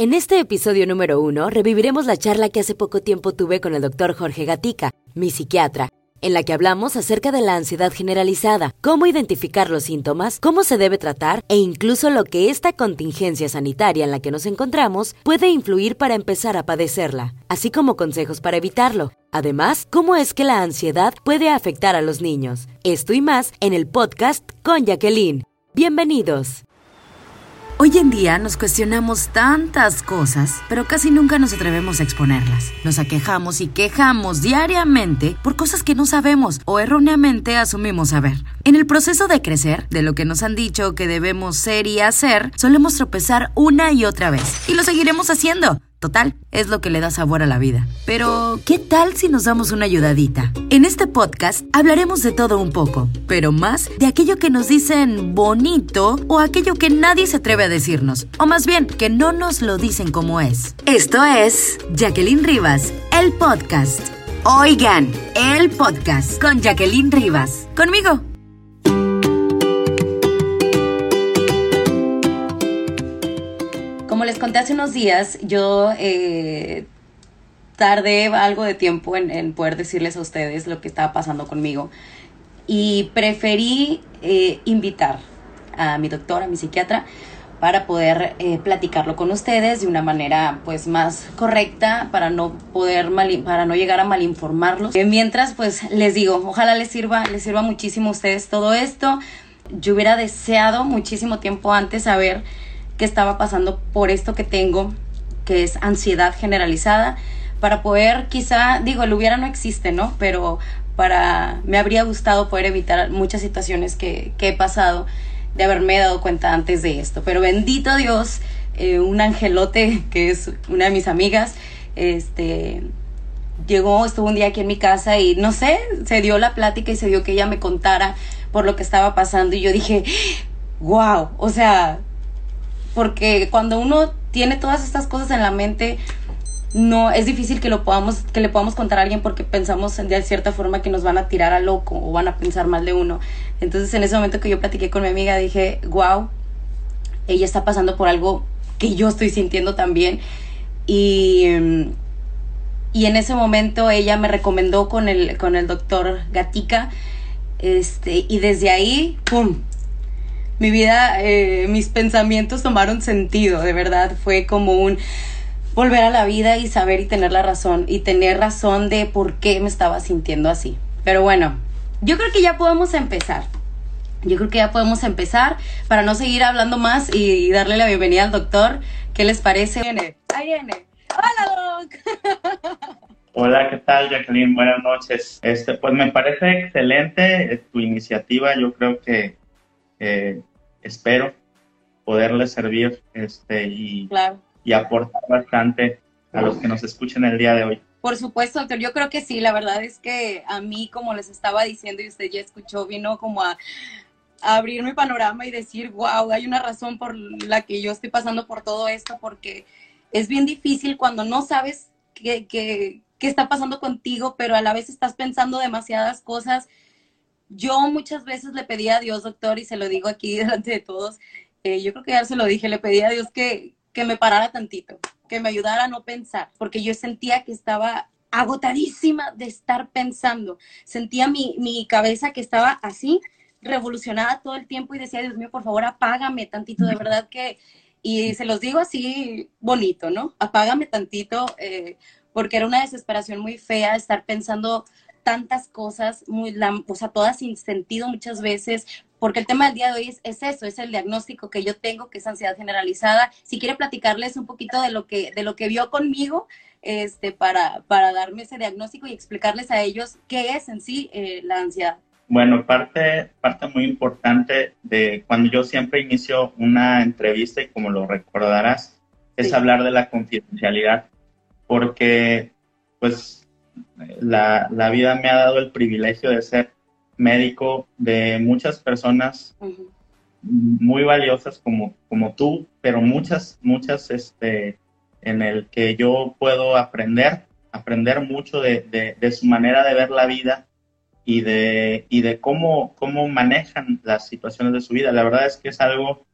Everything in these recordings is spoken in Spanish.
En este episodio número uno reviviremos la charla que hace poco tiempo tuve con el doctor Jorge Gatica, mi psiquiatra, en la que hablamos acerca de la ansiedad generalizada, cómo identificar los síntomas, cómo se debe tratar e incluso lo que esta contingencia sanitaria en la que nos encontramos puede influir para empezar a padecerla, así como consejos para evitarlo. Además, cómo es que la ansiedad puede afectar a los niños. Esto y más en el podcast con Jacqueline. Bienvenidos. Hoy en día nos cuestionamos tantas cosas, pero casi nunca nos atrevemos a exponerlas. Nos aquejamos y quejamos diariamente por cosas que no sabemos o erróneamente asumimos saber. En el proceso de crecer, de lo que nos han dicho que debemos ser y hacer, solemos tropezar una y otra vez. Y lo seguiremos haciendo Total, es lo que le da sabor a la vida. Pero, ¿qué tal si nos damos una ayudadita? En este podcast hablaremos de todo un poco, pero más de aquello que nos dicen bonito o aquello que nadie se atreve a decirnos, o más bien, que no nos lo dicen como es. Esto es Jacqueline Rivas, el podcast. Oigan, el podcast con Jacqueline Rivas. Conmigo, les conté hace unos días, yo eh, tardé algo de tiempo en, poder decirles a ustedes lo que estaba pasando conmigo y preferí eh, invitar a mi doctora, a mi psiquiatra, para poder eh, platicarlo con ustedes de una manera pues más correcta para no poder mal, para no llegar a malinformarlos. mientras pues les digo, ojalá les sirva, les sirva muchísimo a ustedes todo esto. Yo hubiera deseado muchísimo tiempo antes saber que estaba pasando por esto que tengo, que es ansiedad generalizada, para poder quizá, digo, el hubiera no existe, ¿no? Pero para, me habría gustado poder evitar muchas situaciones que, he pasado de haberme dado cuenta antes de esto. Pero bendito Dios, eh, un angelote que es una de mis amigas, este, llegó, estuvo un día aquí en mi casa y no sé, se dio la plática y se dio que ella me contara por lo que estaba pasando y yo dije, wow, o sea, porque cuando uno tiene todas estas cosas en la mente, no es difícil que lo podamos que le podamos contar a alguien porque pensamos de cierta forma que nos van a tirar a loco o van a pensar mal de uno. Entonces, en ese momento que yo platiqué con mi amiga, dije, "Wow, ella está pasando por algo que yo estoy sintiendo también." Y y en ese momento ella me recomendó con el con el doctor Gatica este y desde ahí pum mi vida, eh, mis pensamientos tomaron sentido, de verdad, fue como un volver a la vida y saber y tener la razón y tener razón de por qué me estaba sintiendo así. Pero bueno, yo creo que ya podemos empezar. Yo creo que ya podemos empezar para no seguir hablando más y, darle la bienvenida al doctor. ¿Qué les parece? Viene, ahí viene. Hola, Doc. Hola, ¿qué tal, Jacqueline? Buenas noches. Este, pues me parece excelente tu iniciativa. Yo creo que eh, espero poderle servir este, y, y aportar bastante a los que nos escuchen el día de hoy. Por supuesto, doctor, yo creo que sí, la verdad es que a mí, como les estaba diciendo y usted ya escuchó, vino como a, abrir mi panorama y decir, wow, hay una razón por la que yo estoy pasando por todo esto, porque es bien difícil cuando no sabes qué, qué, qué está pasando contigo, pero a la vez estás pensando demasiadas cosas yo muchas veces le pedí a Dios, doctor, y se lo digo aquí delante de todos, eh, yo creo que ya se lo dije, le pedí a Dios que, que me parara tantito, que me ayudara a no pensar, porque yo sentía que estaba agotadísima de estar pensando. Sentía mi, mi cabeza que estaba así, revolucionada todo el tiempo y decía, Dios mío, por favor, apágame tantito, de verdad que, y se los digo así bonito, ¿no? Apágame tantito, eh, porque era una desesperación muy fea estar pensando tantas cosas, muy, o sea, todas sin sentido muchas veces, porque el tema del día de hoy es, es, eso, es el diagnóstico que yo tengo, que es ansiedad generalizada. Si quiere platicarles un poquito de lo que, de lo que vio conmigo, este, para, para darme ese diagnóstico y explicarles a ellos qué es en sí eh, la ansiedad. Bueno, parte, parte muy importante de cuando yo siempre inicio una entrevista, y como lo recordarás, es hablar de la confidencialidad, porque pues la, la, vida me ha dado el privilegio de ser médico de muchas personas muy valiosas como, como tú, pero muchas, muchas este, en el que yo puedo aprender, aprender mucho de, de, su manera de ver la vida y de, y de cómo, cómo manejan las situaciones de su vida. La verdad es que es algo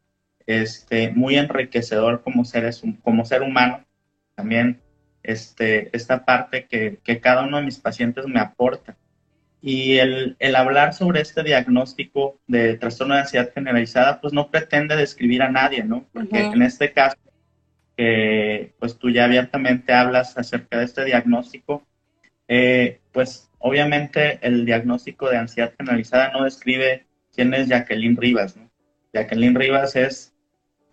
este, muy enriquecedor como, seres, como ser humano. También este, esta parte que, que cada uno de mis pacientes me aporta. Y el, el, hablar sobre este diagnóstico de trastorno de ansiedad generalizada, pues no pretende describir a nadie, ¿no? Porque en este caso, que pues tú ya abiertamente hablas acerca de este diagnóstico, eh, pues obviamente el diagnóstico de ansiedad generalizada no describe quién es Jacqueline Rivas, ¿no? Jacqueline Rivas es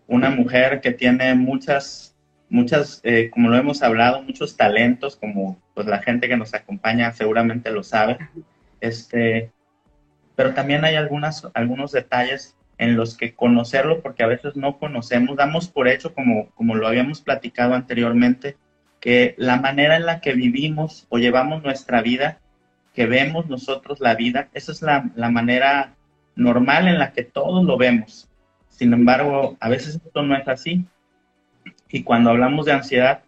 una mujer que tiene muchas, muchas, eh, como lo hemos hablado, muchos talentos, como pues la gente que nos acompaña seguramente lo sabe. Este, pero también hay algunas, algunos detalles en los que conocerlo, porque a veces no conocemos, damos por hecho, como, como lo habíamos platicado anteriormente, que la manera en la que vivimos o llevamos nuestra vida, que vemos nosotros la vida, esa es la, la manera normal en la que todos lo vemos. Sin embargo, a veces esto no es así. Y cuando hablamos de ansiedad,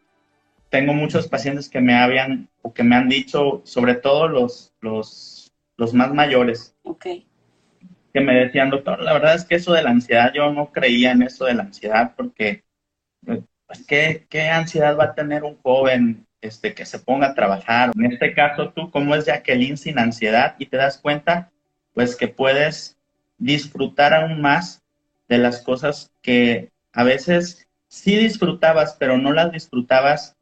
tengo muchos pacientes que me habían o que me han dicho, sobre todo los, los, los más mayores, okay. que me decían, doctor, la verdad es que eso de la ansiedad, yo no creía en eso de la ansiedad porque pues, ¿qué, ¿qué, ansiedad va a tener un joven este, que se ponga a trabajar? En este caso, tú, ¿cómo es Jacqueline sin ansiedad? Y te das cuenta, pues, que puedes disfrutar aún más de las cosas que a veces sí disfrutabas, pero no las disfrutabas,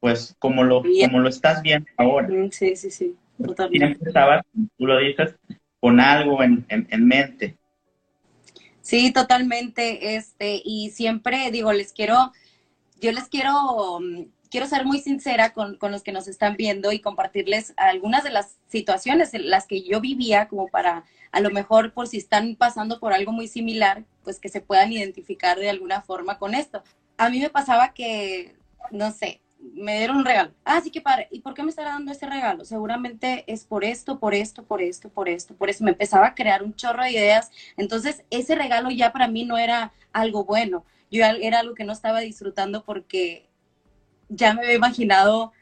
pues, como lo, como lo estás viendo ahora. Sí, sí, sí, totalmente. Siempre estabas, tú lo dices, con algo en, en, en mente. Sí, totalmente. Este, y siempre digo, les quiero yo les quiero, mm, quiero ser muy sincera con, con, los que nos están viendo y compartirles algunas de las situaciones en las que yo vivía, como para a lo mejor por si están pasando por algo muy similar, pues que se puedan identificar de alguna forma con esto. A mí me pasaba que, no sé, me dieron un regalo. Ah, sí que padre. ¿Y por qué me estará dando ese regalo? Seguramente es por esto, por esto, por esto, por esto, por eso. Me empezaba a crear un chorro de ideas. Entonces, ese regalo ya para mí no era algo bueno yo era algo que no estaba disfrutando porque ya me había imaginado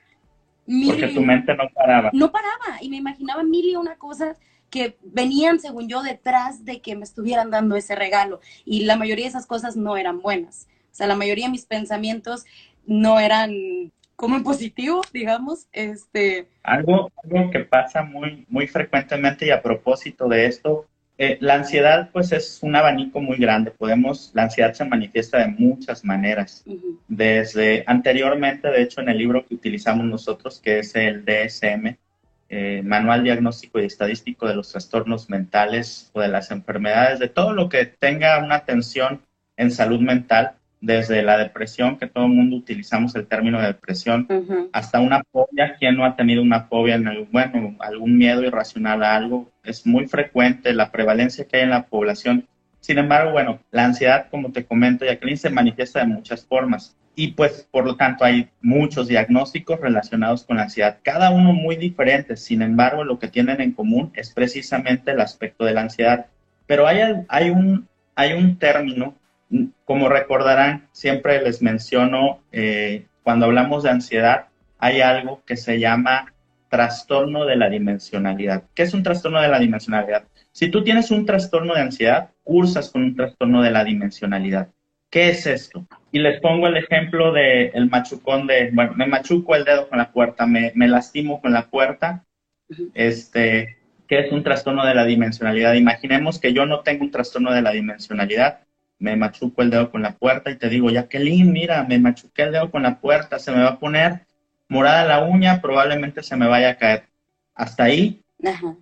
mil porque tu mente no paraba. No paraba y me imaginaba mil y una cosas que venían, según yo, detrás de que me estuvieran dando ese regalo. Y la mayoría de esas cosas no eran buenas. O sea, la mayoría de mis pensamientos no eran como en positivo, digamos. Este... Algo, algo que pasa muy, muy frecuentemente y a propósito de esto eh, la ansiedad, pues, es un abanico muy grande. Podemos, la ansiedad se manifiesta de muchas maneras. Desde anteriormente, de hecho, en el libro que utilizamos nosotros, que es el DSM, eh, Manual Diagnóstico y Estadístico de los Trastornos Mentales o de las Enfermedades, de todo lo que tenga una atención en salud mental, desde la depresión, que todo el mundo utilizamos el término de depresión, hasta una fobia. ¿Quién no ha tenido una fobia? En bueno, algún miedo irracional a algo. Es muy frecuente la prevalencia que hay en la población. Sin embargo, bueno, la ansiedad, como te comento, Jacqueline, se manifiesta de muchas formas. Y pues, por lo tanto, hay muchos diagnósticos relacionados con la ansiedad, cada uno muy diferente. Sin embargo, lo que tienen en común es precisamente el aspecto de la ansiedad. Pero hay, hay, un, hay un término como recordarán, siempre les menciono, eh, cuando hablamos de ansiedad, hay algo que se llama trastorno de la dimensionalidad. ¿Qué es un trastorno de la dimensionalidad? Si tú tienes un trastorno de ansiedad, cursas con un trastorno de la dimensionalidad. ¿Qué es esto? Y les pongo el ejemplo del el machucón de, bueno, me machuco el dedo con la puerta, me, me lastimo con la puerta, este, ¿qué es un trastorno de la dimensionalidad? Imaginemos que yo no tengo un trastorno de la dimensionalidad, me machuco el dedo con la puerta y te digo, Jacqueline, mira, me machuqué el dedo con la puerta, se me va a poner morada la uña, probablemente se me vaya a caer. Hasta ahí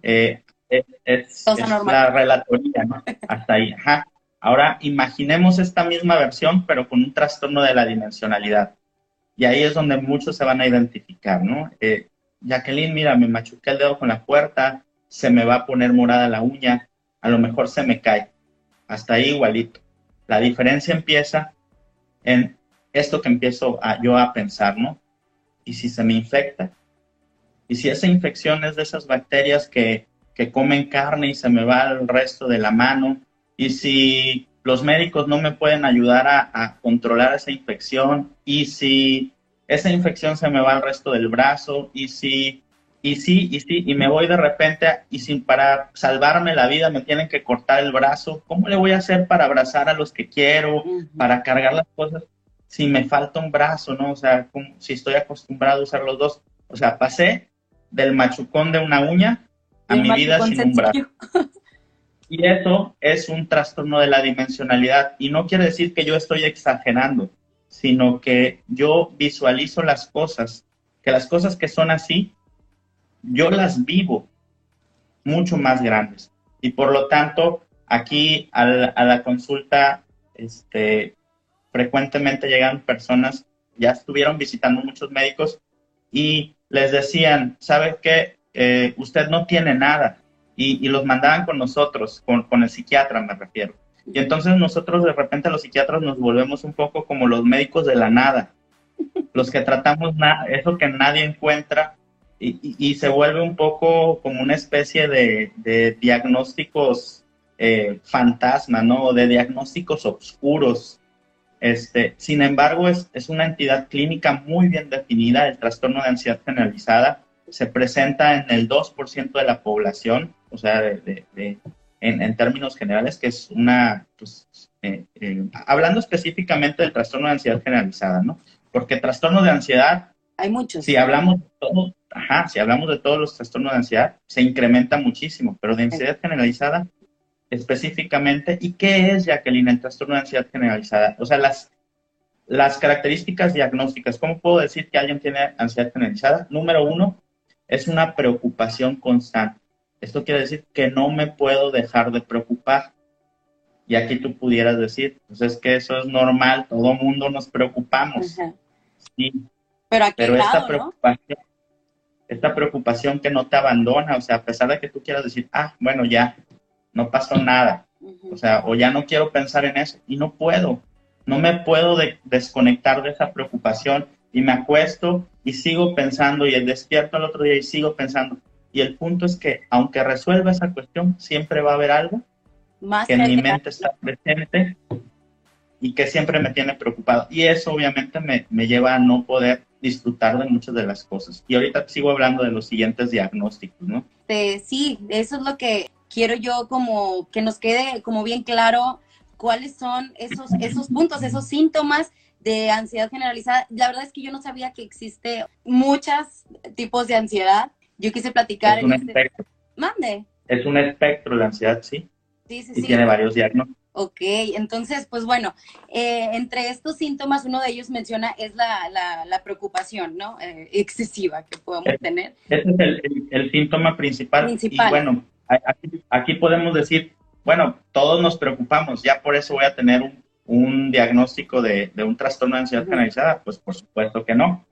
eh, es, la relatoría, ¿no? Hasta ahí. Ajá. Ahora imaginemos esta misma versión, pero con un trastorno de la dimensionalidad. Y ahí es donde muchos se van a identificar, ¿no? Eh, Jacqueline, mira, me machuqué el dedo con la puerta, se me va a poner morada la uña, a lo mejor se me cae. Hasta ahí igualito. La diferencia empieza en esto que empiezo yo a pensar, ¿no? ¿Y si se me infecta? ¿Y si esa infección es de esas bacterias que, que comen carne y se me va al resto de la mano? ¿Y si los médicos no me pueden ayudar a, a, controlar esa infección y si esa infección se me va al resto del brazo y si y sí, y sí, y me voy de repente y sin para salvarme la vida me tienen que cortar el brazo. ¿Cómo le voy a hacer para abrazar a los que quiero, para cargar las cosas? Si me falta un brazo, ¿no? O sea, si estoy acostumbrado a usar los dos. O sea, pasé del machucón de una uña a mi vida sin un brazo. Y eso es un trastorno de la dimensionalidad. Y no quiere decir que yo estoy exagerando, sino que yo visualizo las cosas, que las cosas que son así, yo las vivo mucho más grandes. Y por lo tanto, aquí a la, consulta, este, frecuentemente llegan personas, ya estuvieron visitando muchos médicos y les decían, ¿sabe qué? Eh, usted no tiene nada. Y, los mandaban con nosotros, con, con el psiquiatra me refiero. Y entonces nosotros de repente los psiquiatras nos volvemos un poco como los médicos de la nada, los que tratamos eso que nadie encuentra y, se vuelve un poco como una especie de, diagnósticos eh, fantasma, ¿no? De diagnósticos oscuros. Este, sin embargo, es, es una entidad clínica muy bien definida. El trastorno de ansiedad generalizada se presenta en el 2% de la población, o sea, de, en, términos generales, que es una, pues, eh, eh, hablando específicamente del trastorno de ansiedad generalizada, ¿no? Porque trastorno de ansiedad hay muchos. Si hablamos de todo, ajá, si hablamos de todos los trastornos de ansiedad, se incrementa muchísimo, pero de ansiedad generalizada específicamente, ¿y qué es, Jacqueline, el trastorno de ansiedad generalizada? O sea, las, las características diagnósticas, ¿cómo puedo decir que alguien tiene ansiedad generalizada? Número uno, es una preocupación constante. Esto quiere decir que no me puedo dejar de preocupar. Y aquí tú pudieras decir, pues es que eso es normal, todo mundo nos preocupamos. Sí, pero, esta preocupación, esta preocupación que no te abandona, o sea, a pesar de que tú quieras decir, ah, bueno, ya, no pasó nada, o sea, o ya no quiero pensar en eso, y no puedo, no me puedo desconectar de esa preocupación y me acuesto y sigo pensando y despierto al otro día y sigo pensando. Y el punto es que aunque resuelva esa cuestión, siempre va a haber algo que en mi mente está presente y que siempre me tiene preocupado. Y eso obviamente me, me lleva a no poder disfrutar de muchas de las cosas. Y ahorita sigo hablando de los siguientes diagnósticos, ¿no? sí, eso es lo que quiero yo como que nos quede como bien claro cuáles son esos, esos puntos, esos síntomas de ansiedad generalizada. La verdad es que yo no sabía que existe muchos tipos de ansiedad. Yo quise platicar. Es un este espectro. Mande. Es un espectro la ansiedad, sí. Sí, sí, y tiene varios diagnósticos. Ok, entonces, pues bueno, eh, entre estos síntomas, uno de ellos menciona es la, la, preocupación, ¿no? Eh, excesiva que podemos tener. Ese es el, síntoma principal. Y bueno, aquí, podemos decir, bueno, todos nos preocupamos, ya por eso voy a tener un, un diagnóstico de, de, un trastorno de ansiedad generalizada. Pues por supuesto que no.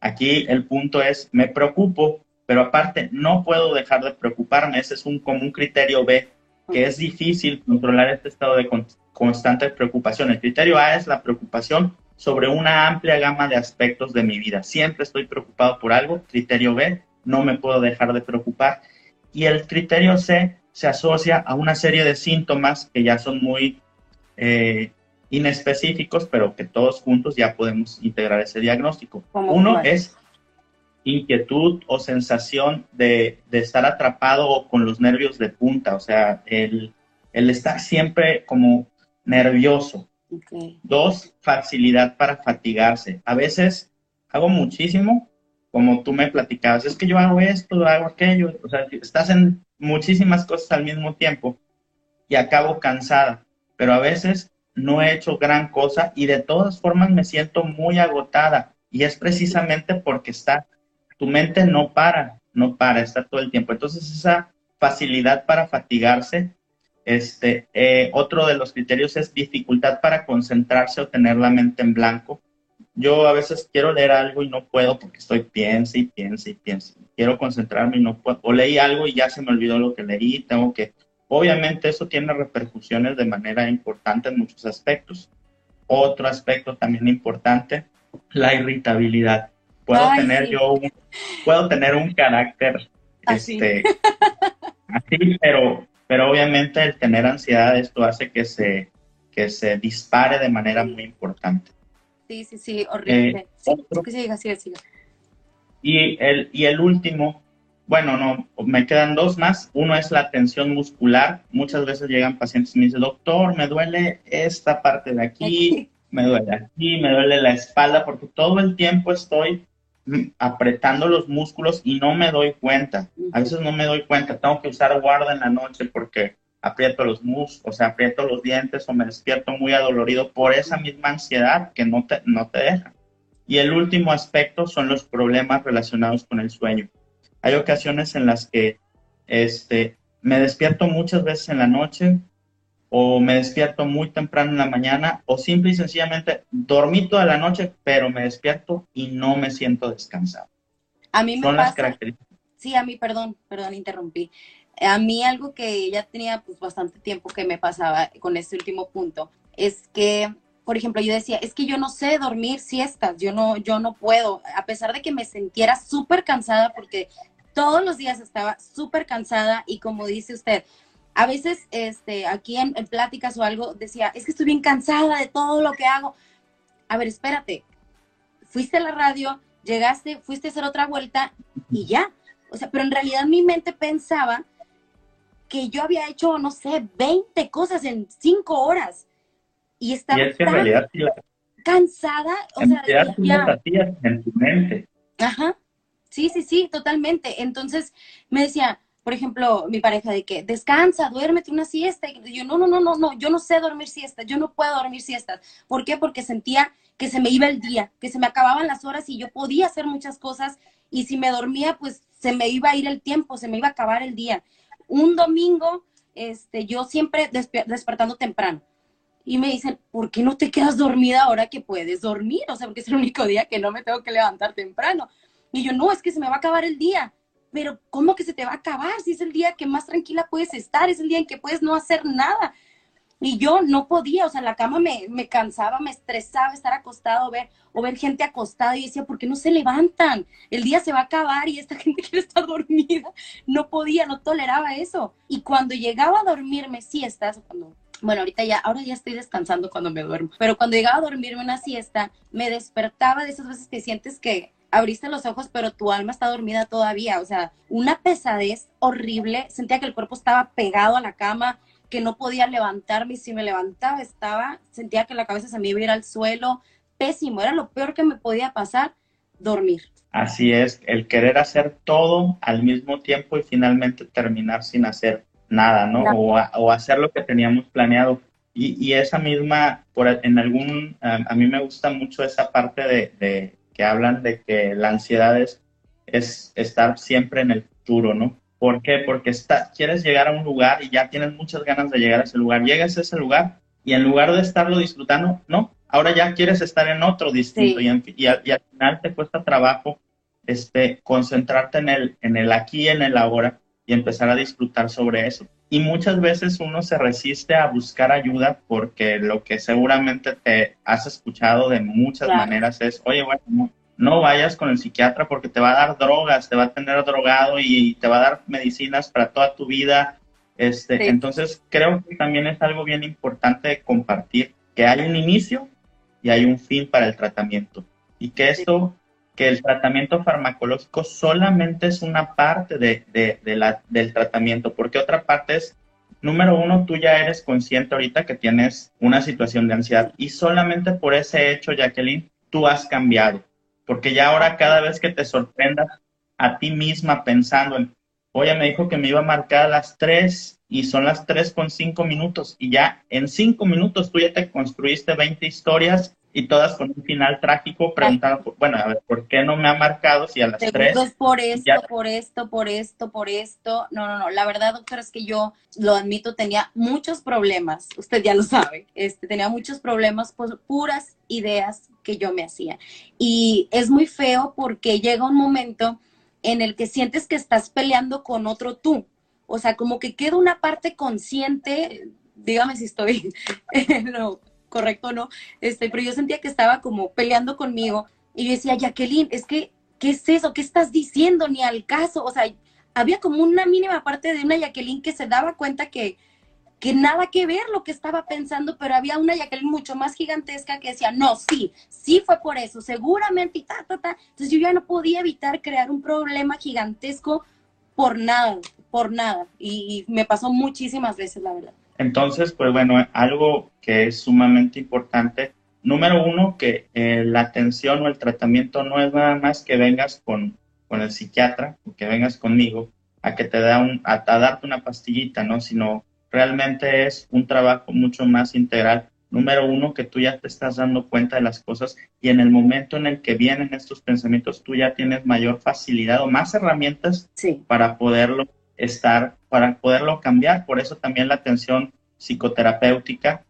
Aquí el punto es, me preocupo, pero aparte no puedo dejar de preocuparme. Ese es un, como un criterio B que es difícil controlar este estado de constante preocupación. El criterio A es la preocupación sobre una amplia gama de aspectos de mi vida. Siempre estoy preocupado por algo. Criterio B, no me puedo dejar de preocupar. Y el criterio C se asocia a una serie de síntomas que ya son muy eh, inespecíficos, pero que todos juntos ya podemos integrar ese diagnóstico. Uno es inquietud o sensación de, estar atrapado con los nervios de punta, o sea, el, el estar siempre como nervioso. Dos, facilidad para fatigarse. A veces hago muchísimo, como tú me platicabas, es que yo hago esto, hago aquello, o sea, estás en muchísimas cosas al mismo tiempo y acabo cansada, pero a veces no he hecho gran cosa y de todas formas me siento muy agotada y es precisamente porque está tu mente no para, no para, está todo el tiempo. Entonces esa facilidad para fatigarse, este, eh, otro de los criterios es dificultad para concentrarse o tener la mente en blanco. Yo a veces quiero leer algo y no puedo porque estoy piense y piense y piense. Quiero concentrarme y no puedo. O leí algo y ya se me olvidó lo que leí. Tengo que. Obviamente eso tiene repercusiones de manera importante en muchos aspectos. Otro aspecto también importante, la irritabilidad puedo tener yo un, puedo tener un carácter así. Este, así, pero, pero obviamente el tener ansiedad esto hace que se, que se dispare de manera muy importante. Sí, sí, sí, horrible. Eh, sí, que siga, siga, siga. Y el, y el último bueno, no, me quedan dos más. Uno es la tensión muscular. Muchas veces llegan pacientes y me dicen, doctor, me duele esta parte de aquí, me duele aquí, me duele la espalda, porque todo el tiempo estoy apretando los músculos y no me doy cuenta. A veces no me doy cuenta. Tengo que usar guarda en la noche porque aprieto los músculos, o sea, aprieto los dientes o me despierto muy adolorido por esa misma ansiedad que no te, no te deja. Y el último aspecto son los problemas relacionados con el sueño. Hay ocasiones en las que este, me despierto muchas veces en la noche o me despierto muy temprano en la mañana o simple y sencillamente dormí toda la noche, pero me despierto y no me siento descansado. A mí me Son las características. Sí, a mí, perdón, perdón, interrumpí. A mí algo que ya tenía pues bastante tiempo que me pasaba con este último punto es que por ejemplo, yo decía, es que yo no sé dormir siestas, yo no, yo no puedo, a pesar de que me sintiera súper cansada, porque todos los días estaba súper cansada y como dice usted, a veces este, aquí en, pláticas o algo decía, es que estoy bien cansada de todo lo que hago. A ver, espérate, fuiste a la radio, llegaste, fuiste a hacer otra vuelta y ya. O sea, pero en realidad mi mente pensaba que yo había hecho, no sé, 20 cosas en 5 horas. Y estaba cansada. O sea, en tu mente. Ajá. Sí, sí, sí, totalmente. Entonces me decía, por ejemplo, mi pareja de que descansa, duérmete una siesta. Y yo, no, no, no, no, no, yo no sé dormir siestas, yo no puedo dormir siestas. ¿Por qué? Porque sentía que se me iba el día, que se me acababan las horas y yo podía hacer muchas cosas y si me dormía, pues se me iba a ir el tiempo, se me iba a acabar el día. Un domingo, este, yo siempre despertando temprano. Y me dicen, ¿por qué no te quedas dormida ahora que puedes dormir? O sea, porque es el único día que no me tengo que levantar temprano. Y yo, no, es que se me va a acabar el día. Pero ¿cómo que se te va a acabar? Si es el día que más tranquila puedes estar, es el día en que puedes no hacer nada. Y yo no podía, o sea, la cama me, me cansaba, me estresaba estar acostado, ver, o ver gente acostada y decía, ¿por qué no se levantan? El día se va a acabar y esta gente quiere estar dormida. No podía, no toleraba eso. Y cuando llegaba a dormirme siestas, cuando bueno, ahorita ya, ahora ya estoy descansando cuando me duermo, pero cuando llegaba a dormirme una siesta, me despertaba de esas veces que sientes que abriste los ojos, pero tu alma está dormida todavía. O sea, una pesadez horrible. Sentía que el cuerpo estaba pegado a la cama, que no podía levantarme y si me levantaba estaba, sentía que la cabeza se me iba a ir al suelo. Pésimo, era lo peor que me podía pasar, dormir. Así es, el querer hacer todo al mismo tiempo y finalmente terminar sin hacer nada, ¿no? O, hacer lo que teníamos planeado. Y, esa misma, por, en algún, a, mí me gusta mucho esa parte de que hablan de que la ansiedad es, estar siempre en el futuro, ¿no? ¿Por qué? Porque está, quieres llegar a un lugar y ya tienes muchas ganas de llegar a ese lugar. Llegas a ese lugar y en lugar de estarlo disfrutando, no, ahora ya quieres estar en otro distinto y, y, al final te cuesta trabajo este, concentrarte en el, en el aquí, en el ahora y empezar a disfrutar sobre eso. Y muchas veces uno se resiste a buscar ayuda porque lo que seguramente te has escuchado de muchas maneras es, oye, bueno, no, vayas con el psiquiatra porque te va a dar drogas, te va a tener drogado y te va a dar medicinas para toda tu vida. Este, Entonces, creo que también es algo bien importante compartir, que hay un inicio y hay un fin para el tratamiento. Y que esto que el tratamiento farmacológico solamente es una parte de, la, del tratamiento, porque otra parte es, número uno, tú ya eres consciente ahorita que tienes una situación de ansiedad y solamente por ese hecho, Jacqueline, tú has cambiado, porque ya ahora cada vez que te sorprendas a ti misma pensando en, oye, me dijo que me iba a marcar a las tres y son las tres con cinco minutos y ya en cinco minutos tú ya te construiste 20 historias y todas con un final trágico preguntando, bueno, a ver, ¿por qué no me ha marcado si a las tres? por esto, por esto, por esto, por esto. No, no, no, la verdad, doctor, es que yo, lo admito, tenía muchos problemas, usted ya lo sabe, este, tenía muchos problemas por puras ideas que yo me hacía. Y es muy feo porque llega un momento en el que sientes que estás peleando con otro tú. O sea, como que queda una parte consciente, dígame si estoy no, correcto o no, este, pero yo sentía que estaba como peleando conmigo y yo decía, Jacqueline, es que, ¿qué es eso? ¿Qué estás diciendo? Ni al caso, o sea, había como una mínima parte de una Jacqueline que se daba cuenta que, que nada que ver lo que estaba pensando, pero había una Jacqueline mucho más gigantesca que decía, no, sí, sí fue por eso, seguramente, y ta, ta, ta. Entonces yo ya no podía evitar crear un problema gigantesco por nada, por nada. Y, me pasó muchísimas veces, la verdad. Entonces, pues bueno, algo que es sumamente importante. Número uno, que eh, la atención o el tratamiento no es nada más que vengas con, con el psiquiatra o que vengas conmigo a que te da un, a, a darte una pastillita, ¿no? Sino realmente es un trabajo mucho más integral Número uno, que tú ya te estás dando cuenta de las cosas y en el momento en el que vienen estos pensamientos, tú ya tienes mayor facilidad o más herramientas para poderlo estar, para poderlo cambiar. Por eso también la atención psicoterapéutica,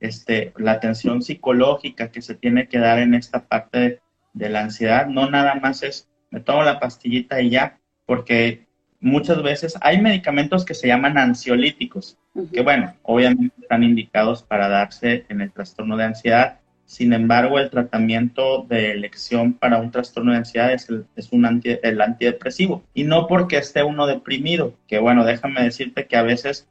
este, la atención psicológica que se tiene que dar en esta parte de, de la ansiedad, no nada más es me tomo la pastillita y ya, porque muchas veces hay medicamentos que se llaman ansiolíticos, que bueno, obviamente están indicados para darse en el trastorno de ansiedad. Sin embargo, el tratamiento de elección para un trastorno de ansiedad es, el, es un el antidepresivo. Y no porque esté uno deprimido, que bueno, déjame decirte que a veces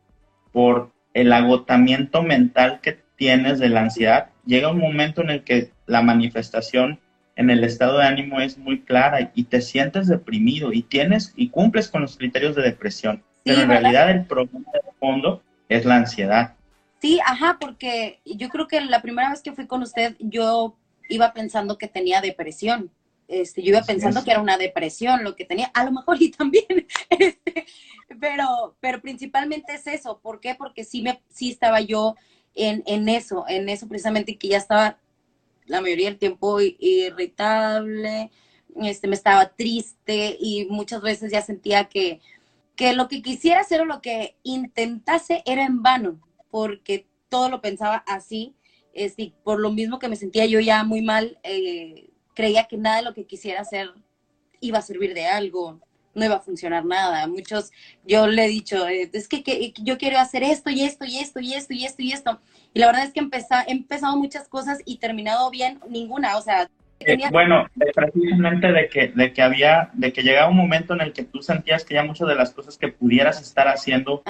por el agotamiento mental que tienes de la ansiedad, llega un momento en el que la manifestación en el estado de ánimo es muy clara y te sientes deprimido y tienes y cumples con los criterios de depresión. pero en realidad el problema de fondo es la ansiedad. Sí, ajá, porque yo creo que la primera vez que fui con usted yo iba pensando que tenía depresión. Este, yo iba pensando que era una depresión lo que tenía, a lo mejor y también, este, pero, pero principalmente es eso. ¿Por qué? Porque sí, me, sí estaba yo en, en eso, en eso precisamente que ya estaba la mayoría del tiempo irritable, este, me estaba triste y muchas veces ya sentía que, que lo que quisiera hacer o lo que intentase era en vano, porque todo lo pensaba así, este, por lo mismo que me sentía yo ya muy mal, eh, creía que nada de lo que quisiera hacer iba a servir de algo, no iba a funcionar nada. Muchos, yo le he dicho, eh, es que, que, yo quiero hacer esto y esto y esto y esto y esto y esto. Y la verdad es que he empezado muchas cosas y terminado bien ninguna, o sea... Eh, bueno, precisamente de que, de que había, de que llegaba un momento en el que tú sentías que ya muchas de las cosas que pudieras estar haciendo,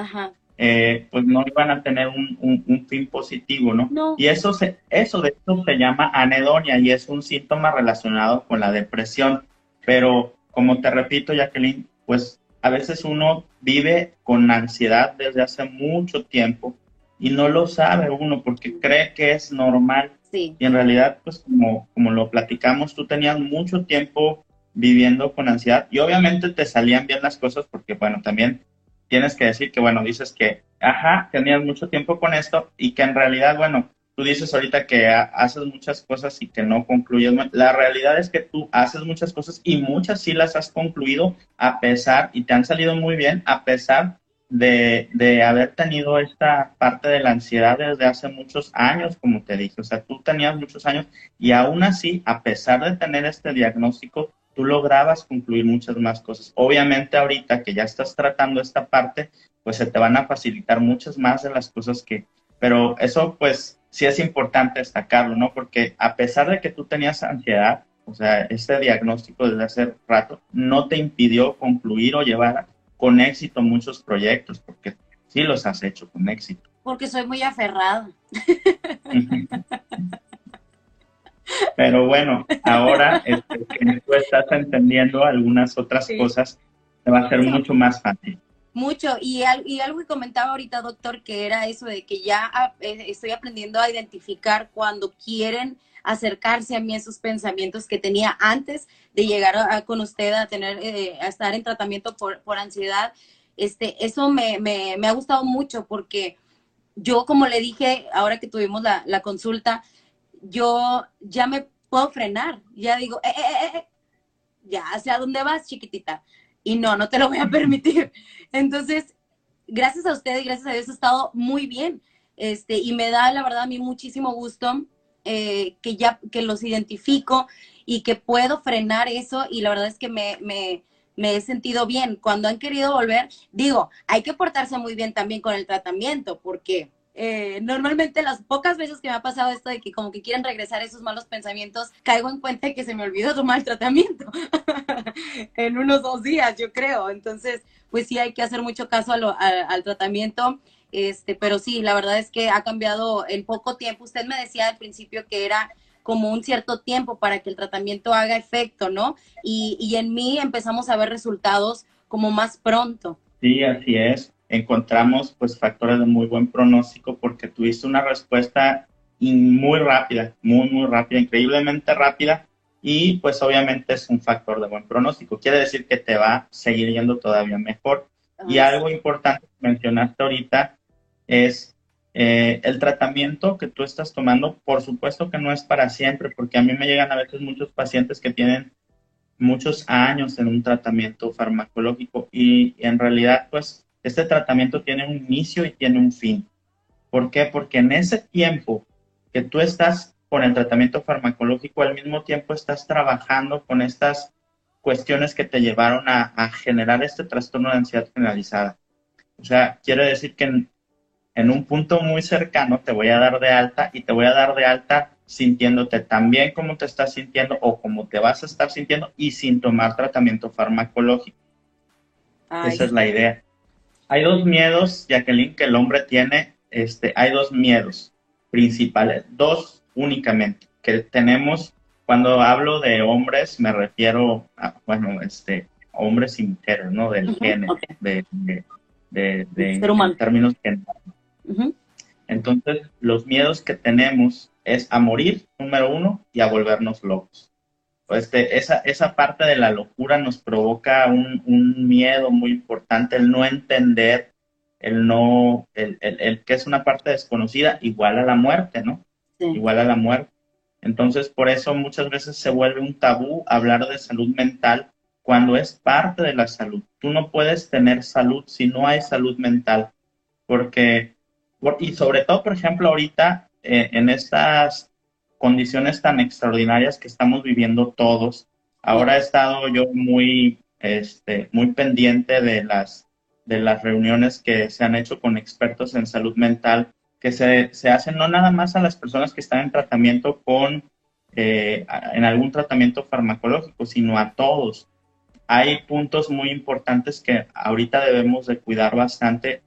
eh, pues no iban a tener un, un, fin positivo, ¿no? Y eso, se, eso de esto se llama anedonia y es un síntoma relacionado con la depresión. Pero, como te repito, Jacqueline, pues a veces uno vive con ansiedad desde hace mucho tiempo y no lo sabe uno porque cree que es normal. Y en realidad, pues como, como lo platicamos, tú tenías mucho tiempo viviendo con ansiedad y obviamente te salían bien las cosas porque, bueno, también tienes que decir que, bueno, dices que, ajá, tenías mucho tiempo con esto y que en realidad, bueno, tú dices ahorita que haces muchas cosas y que no concluyes. La realidad es que tú haces muchas cosas y muchas sí las has concluido a pesar, y te han salido muy bien, a pesar de, de, haber tenido esta parte de la ansiedad desde hace muchos años, como te dije. O sea, tú tenías muchos años y aún así, a pesar de tener este diagnóstico, tú lograbas concluir muchas más cosas. Obviamente ahorita que ya estás tratando esta parte, pues se te van a facilitar muchas más de las cosas que, pero eso pues sí es importante destacarlo, ¿no? Porque a pesar de que tú tenías ansiedad, o sea, este diagnóstico desde hace rato, no te impidió concluir o llevar con éxito muchos proyectos, porque sí los has hecho con éxito. Porque soy muy aferrada. Pero bueno, ahora este, que tú estás entendiendo algunas otras cosas, te va a ser mucho más fácil. Mucho, y, y, algo que comentaba ahorita, doctor, que era eso de que ya ah, eh, estoy aprendiendo a identificar cuando quieren acercarse a mí esos pensamientos que tenía antes de llegar con usted a tener, eh, a estar en tratamiento por, por ansiedad. Este, eso me, me, me, ha gustado mucho porque yo, como le dije, ahora que tuvimos la, la consulta, yo ya me puedo frenar, ya digo, eh, eh, eh, ya, ¿hacia dónde vas, chiquitita? Y no, no te lo voy a permitir. Entonces, gracias a usted y gracias a Dios he estado muy bien. Este, y me da, la verdad, a mí muchísimo gusto eh, que ya que los identifico y que puedo frenar eso y la verdad es que me, me, me, he sentido bien. Cuando han querido volver, digo, hay que portarse muy bien también con el tratamiento porque eh, normalmente las pocas veces que me ha pasado esto de que como que quieren regresar esos malos pensamientos, caigo en cuenta de que se me olvidó tomar el tratamiento en unos dos días, yo creo. Entonces, pues sí hay que hacer mucho caso al tratamiento este, pero sí, la verdad es que ha cambiado en poco tiempo. Usted me decía al principio que era como un cierto tiempo para que el tratamiento haga efecto, ¿no? Y, y en mí empezamos a ver resultados como más pronto. Sí, así es. Encontramos pues factores de muy buen pronóstico porque tuviste una respuesta muy rápida, muy, muy rápida, increíblemente rápida y pues obviamente es un factor de buen pronóstico. Quiere decir que te va a seguir yendo todavía mejor. Y algo importante que mencionaste ahorita es eh, el tratamiento que tú estás tomando, por supuesto que no es para siempre, porque a mí me llegan a veces muchos pacientes que tienen muchos años en un tratamiento farmacológico y en realidad pues este tratamiento tiene un inicio y tiene un fin. ¿Por qué? Porque en ese tiempo que tú estás con el tratamiento farmacológico, al mismo tiempo estás trabajando con estas cuestiones que te llevaron a, generar este trastorno de ansiedad generalizada. O sea, quiere decir que en, un punto muy cercano te voy a dar de alta y te voy a dar de alta sintiéndote tan bien como te estás sintiendo o como te vas a estar sintiendo y sin tomar tratamiento farmacológico. Esa es la idea. Hay dos miedos, Jacqueline, que el hombre tiene. Este, hay dos miedos principales, dos únicamente, que tenemos, cuando hablo de hombres, me refiero a, bueno, este, hombres mujeres, ¿no? Del género, de, de, en términos generales. Entonces, los miedos que tenemos es a morir, número uno, y a volvernos locos. Pues esa, esa parte de la locura nos provoca un, un miedo muy importante, el no entender, el no, el, el, el, que es una parte desconocida, igual a la muerte, ¿no? igual a la muerte. Entonces, por eso muchas veces se vuelve un tabú hablar de salud mental cuando es parte de la salud. Tú no puedes tener salud si no hay salud mental, porque, y sobre todo, por ejemplo, ahorita eh, en estas condiciones tan extraordinarias que estamos viviendo todos, ahora he estado yo muy, este, muy pendiente de las, de las reuniones que se han hecho con expertos en salud mental que se, se hacen no nada más a las personas que están en tratamiento con, eh, en algún tratamiento farmacológico, sino a todos. Hay puntos muy importantes que ahorita debemos de cuidar bastante,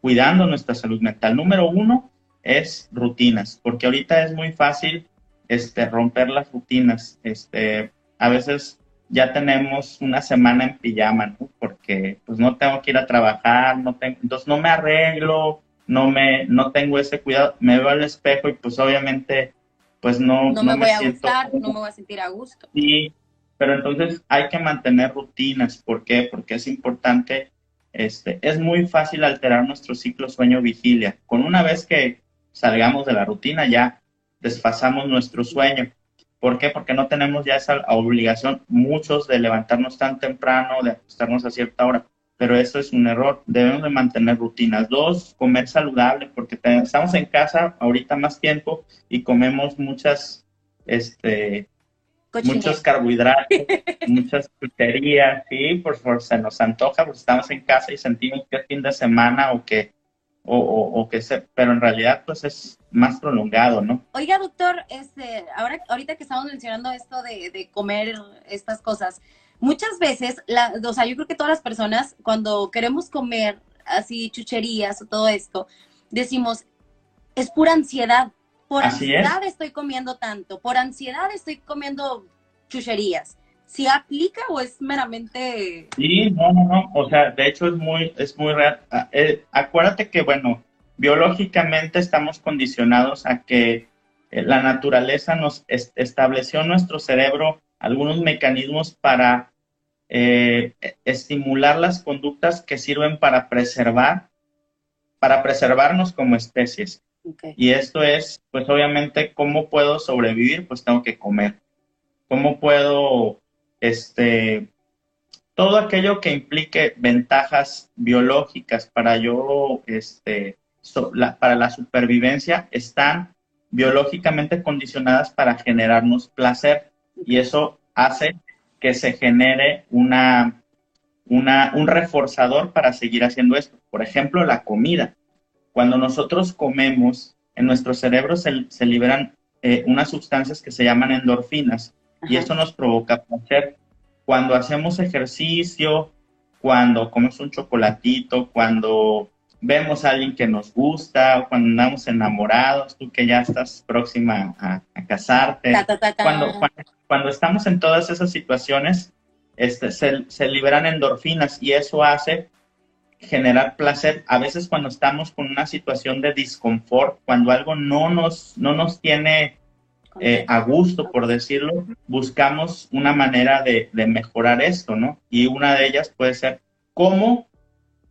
cuidando nuestra salud mental. Número uno es rutinas, porque ahorita es muy fácil este, romper las rutinas. Este, a veces ya tenemos una semana en pijama, ¿no? porque pues no tengo que ir a trabajar, no tengo, entonces no me arreglo, no me, no tengo ese cuidado, me veo al espejo y pues obviamente pues no, no, me, voy a gustar, no me voy a sentir a gusto. Sí, pero entonces hay que mantener rutinas, ¿por qué? Porque es importante, este, es muy fácil alterar nuestro ciclo sueño-vigilia. Con una vez que salgamos de la rutina ya desfasamos nuestro sueño. ¿Por qué? Porque no tenemos ya esa obligación, muchos, de levantarnos tan temprano, de acostarnos a cierta hora pero eso es un error. Debemos de mantener rutinas. Dos, comer saludable, porque estamos en casa ahorita más tiempo y comemos muchas, este, muchos carbohidratos, muchas fruterías, sí, por favor, se nos antoja, porque estamos en casa y sentimos que es fin de semana o que, o, o, que se, pero en realidad pues es más prolongado, ¿no? Oiga, doctor, este, ahora, ahorita que estamos mencionando esto de, de comer estas cosas, muchas veces, la, o sea, yo creo que todas las personas cuando queremos comer así chucherías o todo esto, decimos, es pura ansiedad. Por ansiedad estoy comiendo tanto, por ansiedad estoy comiendo chucherías. ¿Si aplica o es meramente...? Sí, no, no, no. O sea, de hecho es muy, es muy real. Ah, eh, acuérdate que, bueno, biológicamente estamos condicionados a que eh, la naturaleza nos estableció nuestro cerebro algunos mecanismos para eh, estimular las conductas que sirven para preservar, para preservarnos como especies. Y esto es, pues obviamente, ¿cómo puedo sobrevivir? Pues tengo que comer. ¿Cómo puedo, este, todo aquello que implique ventajas biológicas para yo, este, para la supervivencia, están biológicamente condicionadas para generarnos placer. Y eso hace que se genere un reforzador para seguir haciendo esto. Por ejemplo, la comida. Cuando nosotros comemos, en nuestro cerebro se, se liberan eh, unas sustancias que se llaman endorfinas y eso nos provoca placer. Cuando hacemos ejercicio, cuando comemos un chocolatito, cuando vemos a alguien que nos gusta, cuando andamos enamorados, tú que ya estás próxima a, casarte, Cuando, cuando, estamos en todas esas situaciones, este, se, se liberan endorfinas y eso hace generar placer. A veces cuando estamos con una situación de disconfort, cuando algo no nos, no nos tiene eh, a gusto, por decirlo, buscamos una manera de, de, mejorar esto, ¿no? Y una de ellas puede ser cómo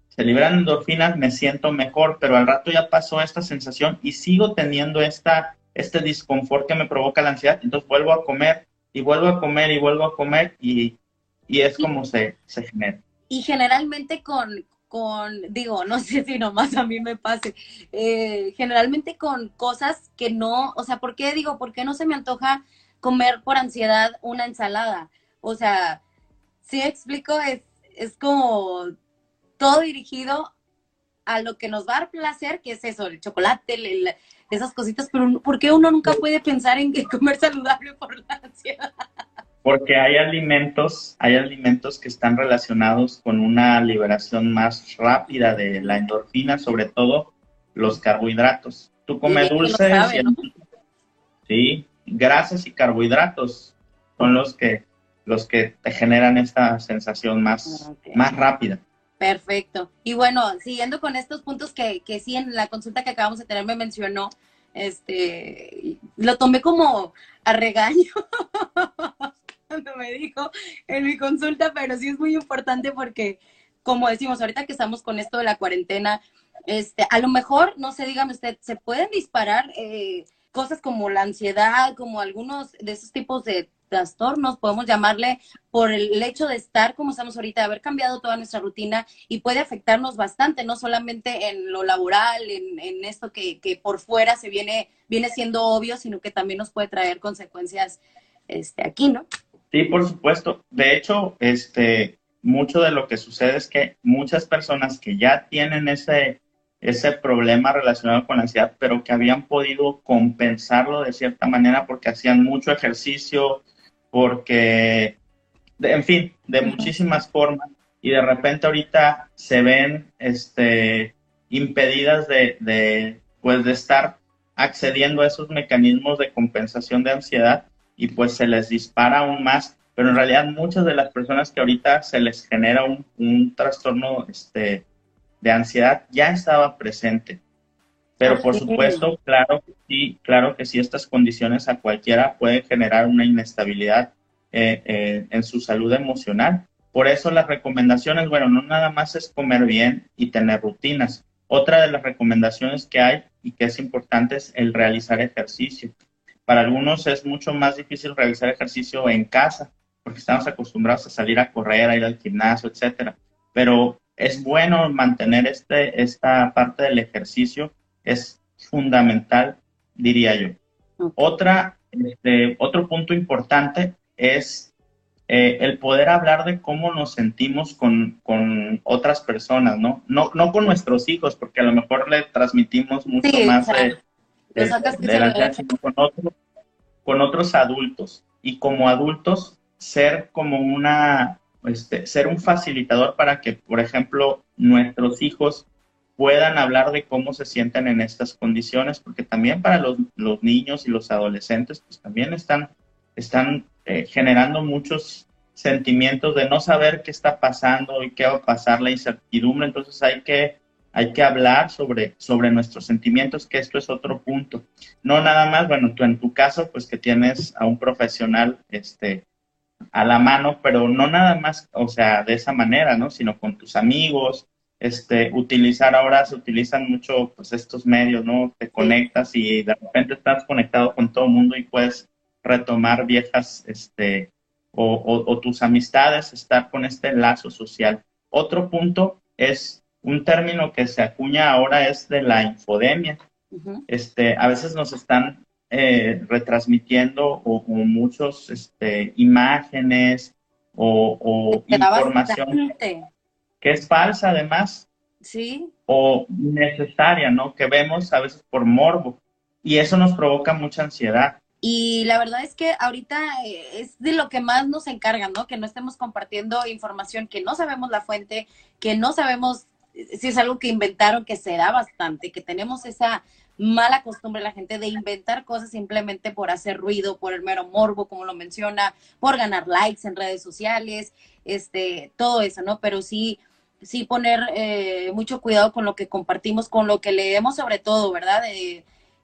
se liberan endorfinas, me siento mejor, pero al rato ya pasó esta sensación y sigo teniendo esta, este disconfort que me provoca la ansiedad, entonces vuelvo a comer y vuelvo a comer y vuelvo a comer y, y es como se, se genera. Y generalmente con, con, digo, no sé si nomás a mí me pase, eh, generalmente con cosas que no, o sea, ¿por qué digo, por qué no se me antoja comer por ansiedad una ensalada? O sea, si explico, es, es como todo dirigido a lo que nos va a dar placer, que es eso, el chocolate, esas cositas, pero ¿por qué uno nunca puede pensar en comer saludable por la ansiedad? Porque hay alimentos, hay alimentos que están relacionados con una liberación más rápida de la endorfina, sobre todo los carbohidratos. Tú comes dulces, sí, grasas y carbohidratos son los que los que te generan esta sensación más, más rápida. Perfecto. Y bueno, siguiendo con estos puntos que, que sí en la consulta que acabamos de tener me mencionó, este, lo tomé como a regaño. cuando me dijo en mi consulta, pero sí es muy importante porque, como decimos, ahorita que estamos con esto de la cuarentena, este, a lo mejor, no sé, dígame usted, se pueden disparar eh, cosas como la ansiedad, como algunos de esos tipos de trastornos, podemos llamarle, por el hecho de estar como estamos ahorita, de haber cambiado toda nuestra rutina y puede afectarnos bastante, no solamente en lo laboral, en, en esto que, que, por fuera se viene, viene siendo obvio, sino que también nos puede traer consecuencias este, aquí, ¿no? Sí, por supuesto. De hecho, este, mucho de lo que sucede es que muchas personas que ya tienen ese, ese problema relacionado con la ansiedad, pero que habían podido compensarlo de cierta manera porque hacían mucho ejercicio, porque, en fin, de muchísimas formas, y de repente ahorita se ven este, impedidas de, de, pues, de estar accediendo a esos mecanismos de compensación de ansiedad y pues se les dispara aún más, pero en realidad muchas de las personas que ahorita se les genera un, un trastorno este, de ansiedad ya estaba presente. Pero por supuesto, claro que sí, claro que sí, estas condiciones a cualquiera pueden generar una inestabilidad eh, eh, en su salud emocional. Por eso las recomendaciones, bueno, no nada más es comer bien y tener rutinas. Otra de las recomendaciones que hay y que es importante es el realizar ejercicio. Para algunos es mucho más difícil realizar ejercicio en casa, porque estamos acostumbrados a salir a correr, a ir al gimnasio, etcétera. Pero es bueno mantener este, esta parte del ejercicio, es fundamental, diría yo. Otra, este, otro punto importante es eh, el poder hablar de cómo nos sentimos con, con, otras personas, ¿no? ¿no? No con nuestros hijos, porque a lo mejor le transmitimos mucho más de, con, otros adultos. Y como adultos, ser como una, este, ser un facilitador para que, por ejemplo, nuestros hijos puedan hablar de cómo se sienten en estas condiciones, porque también para los, los niños y los adolescentes, pues también están, están eh, generando muchos sentimientos de no saber qué está pasando y qué va a pasar, la incertidumbre, entonces hay que hay que hablar sobre, sobre nuestros sentimientos, que esto es otro punto. No nada más, bueno, tú en tu caso, pues que tienes a un profesional este, a la mano, pero no nada más, o sea, de esa manera, ¿no? Sino con tus amigos, este, utilizar ahora se utilizan mucho, pues, estos medios, ¿no? Te conectas y de repente estás conectado con todo el mundo y puedes retomar viejas, este, o, o tus amistades, estar con este lazo social. Otro punto es un término que se acuña ahora es de la infodemia. este, a veces nos están eh, retransmitiendo o, muchos este, imágenes o, información que es falsa además. Sí. O necesaria, ¿no? Que vemos a veces por morbo. Y eso nos provoca mucha ansiedad. Y la verdad es que ahorita eh, es de lo que más nos encargan, ¿no? Que no estemos compartiendo información que no sabemos la fuente, que no sabemos si es algo que inventaron, que se da bastante, que tenemos esa mala costumbre la gente de inventar cosas simplemente por hacer ruido, por el mero morbo, como lo menciona, por ganar likes en redes sociales, este, todo eso, ¿no? Pero sí, sí poner eh, mucho cuidado con lo que compartimos, con lo que leemos sobre todo, ¿verdad?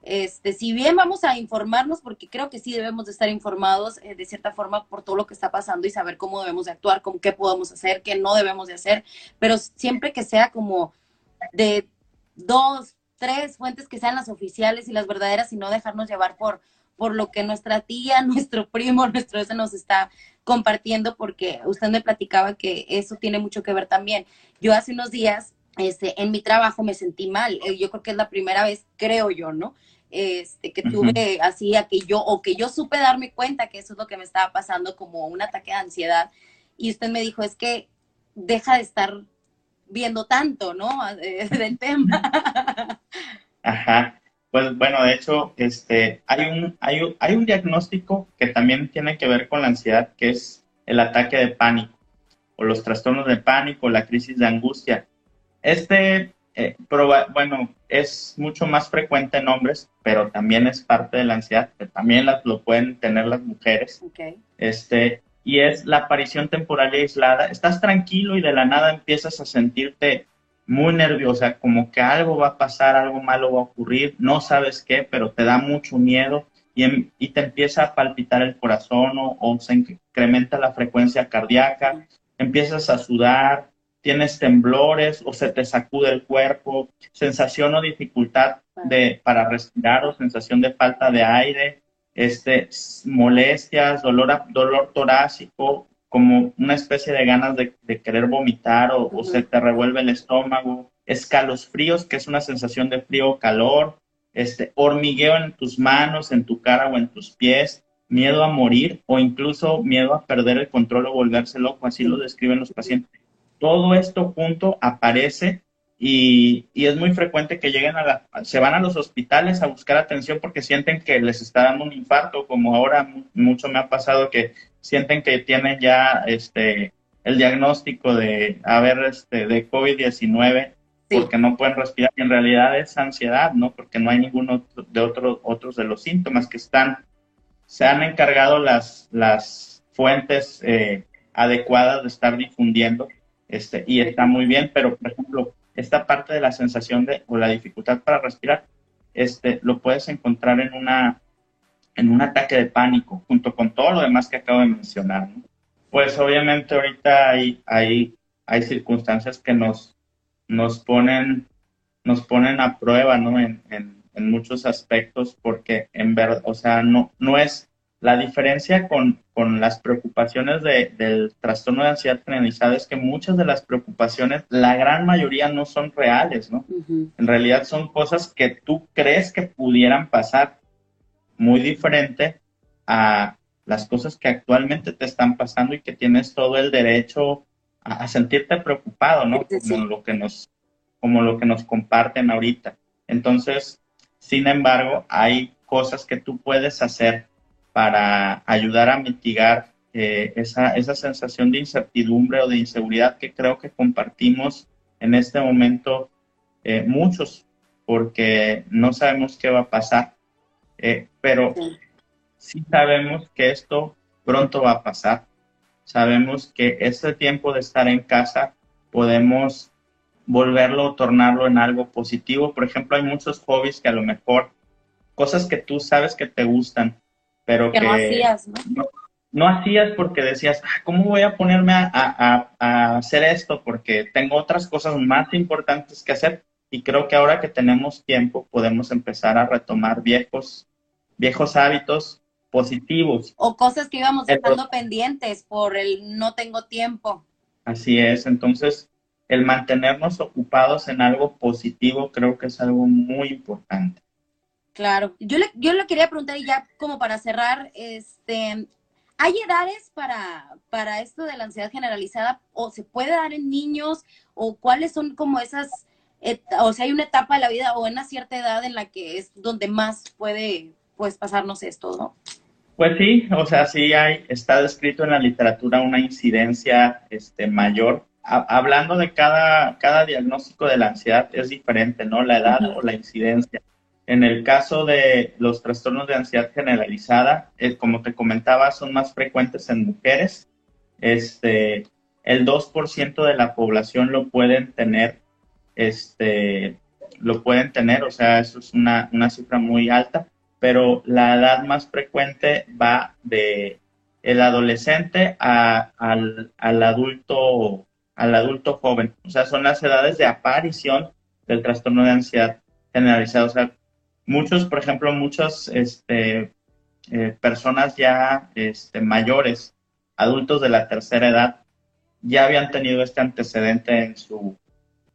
Este, si bien vamos a informarnos, porque creo que sí debemos de estar informados eh, de cierta forma por todo lo que está pasando y saber cómo debemos de actuar, con qué podemos hacer, qué no debemos de hacer, pero siempre que sea como de dos, tres fuentes que sean las oficiales y las verdaderas y no dejarnos llevar por, por lo que nuestra tía, nuestro primo, nuestro ese nos está compartiendo, porque usted me platicaba que eso tiene mucho que ver también. Yo hace unos días, este, en mi trabajo me sentí mal. Eh, yo creo que es la primera vez, creo yo, ¿no? Este, que tuve así a que yo, o que yo supe darme cuenta que eso es lo que me estaba pasando como un ataque de ansiedad. Y usted me dijo, es que deja de estar viendo tanto, ¿no? Del tema. Ajá. Pues bueno, de hecho, este, hay un, hay, un, hay un diagnóstico que también tiene que ver con la ansiedad, que es el ataque de pánico, o los trastornos de pánico, la crisis de angustia. Este, eh, bueno, es mucho más frecuente en hombres, pero también es parte de la ansiedad, que también lo pueden tener las mujeres. Este, y es la aparición temporal y aislada. Estás tranquilo y de la nada empiezas a sentirte muy nerviosa, como que algo va a pasar, algo malo va a ocurrir, no sabes qué, pero te da mucho miedo y, em, y te empieza a palpitar el corazón o, o, se incrementa la frecuencia cardíaca, empiezas a sudar, tienes temblores o se te sacude el cuerpo, sensación o dificultad de, para respirar o sensación de falta de aire, este, molestias, dolor, dolor torácico, como una especie de ganas de, querer vomitar o, se te revuelve el estómago, escalofríos, que es una sensación de frío o calor, este, hormigueo en tus manos, en tu cara o en tus pies, miedo a morir o incluso miedo a perder el control o volverse loco, así lo describen los pacientes. Todo esto junto aparece y, es muy frecuente que lleguen a la, se van a los hospitales a buscar atención porque sienten que les está dando un infarto, como ahora mucho me ha pasado que sienten que tienen ya este el diagnóstico de haber este de COVID-19 porque no pueden respirar. Y en realidad es ansiedad, ¿no? Porque no hay ninguno de otros otros de los síntomas que están. Se han encargado las las fuentes eh, adecuadas de estar difundiendo este y está muy bien, pero por ejemplo esta parte de la sensación de, o la dificultad para respirar, este, lo puedes encontrar en, una, en un ataque de pánico, junto con todo lo demás que acabo de mencionar. Pues obviamente ahorita hay, hay, hay circunstancias que nos, nos, ponen, nos ponen a prueba ¿no? en, en, en muchos aspectos, porque en verdad, o sea, no, no es la diferencia con, las preocupaciones del trastorno de ansiedad generalizada es que muchas de las preocupaciones, la gran mayoría no son reales, ¿no? En realidad son cosas que tú crees que pudieran pasar, muy diferente a las cosas que actualmente te están pasando y que tienes todo el derecho a, sentirte preocupado, ¿no? Como lo que nos, como lo que nos comparten ahorita. Entonces, sin embargo, hay cosas que tú puedes hacer para ayudar a mitigar eh, esa, esa sensación de incertidumbre o de inseguridad que creo que compartimos en este momento eh, muchos, porque no sabemos qué va a pasar, eh, pero sí. sabemos que esto pronto va a pasar. Sabemos que este tiempo de estar en casa podemos volverlo, tornarlo en algo positivo. Por ejemplo, hay muchos hobbies que a lo mejor, cosas que tú sabes que te gustan, pero que, no hacías, ¿no? ¿no? hacías porque decías, ah, ¿cómo voy a ponerme a, hacer esto? Porque tengo otras cosas más importantes que hacer y creo que ahora que tenemos tiempo podemos empezar a retomar viejos, viejos hábitos positivos. O cosas que íbamos dejando pendientes por el no tengo tiempo. Así es, entonces el mantenernos ocupados en algo positivo creo que es algo muy importante. Claro. Yo le, yo le quería preguntar, y ya como para cerrar, este, ¿hay edades para, para esto de la ansiedad generalizada? ¿O se puede dar en niños? ¿O cuáles son como esas, o sea, hay una etapa de la vida o una cierta edad en la que es donde más puede, pues, pasarnos esto, ¿no? Pues sí, o sea, sí hay, está descrito en la literatura una incidencia este, mayor. hablando de cada, cada diagnóstico de la ansiedad es diferente, ¿no? La edad o la incidencia. En el caso de los trastornos de ansiedad generalizada, eh, como te comentaba, son más frecuentes en mujeres. Este, el 2% de la población lo pueden tener, este, lo pueden tener, o sea, eso es una, una cifra muy alta, pero la edad más frecuente va de el adolescente al, al, adulto al adulto joven. O sea, son las edades de aparición del trastorno de ansiedad generalizado. O sea, muchos, por ejemplo, muchas este, eh, personas ya este, mayores, adultos de la tercera edad, ya habían tenido este antecedente en, su,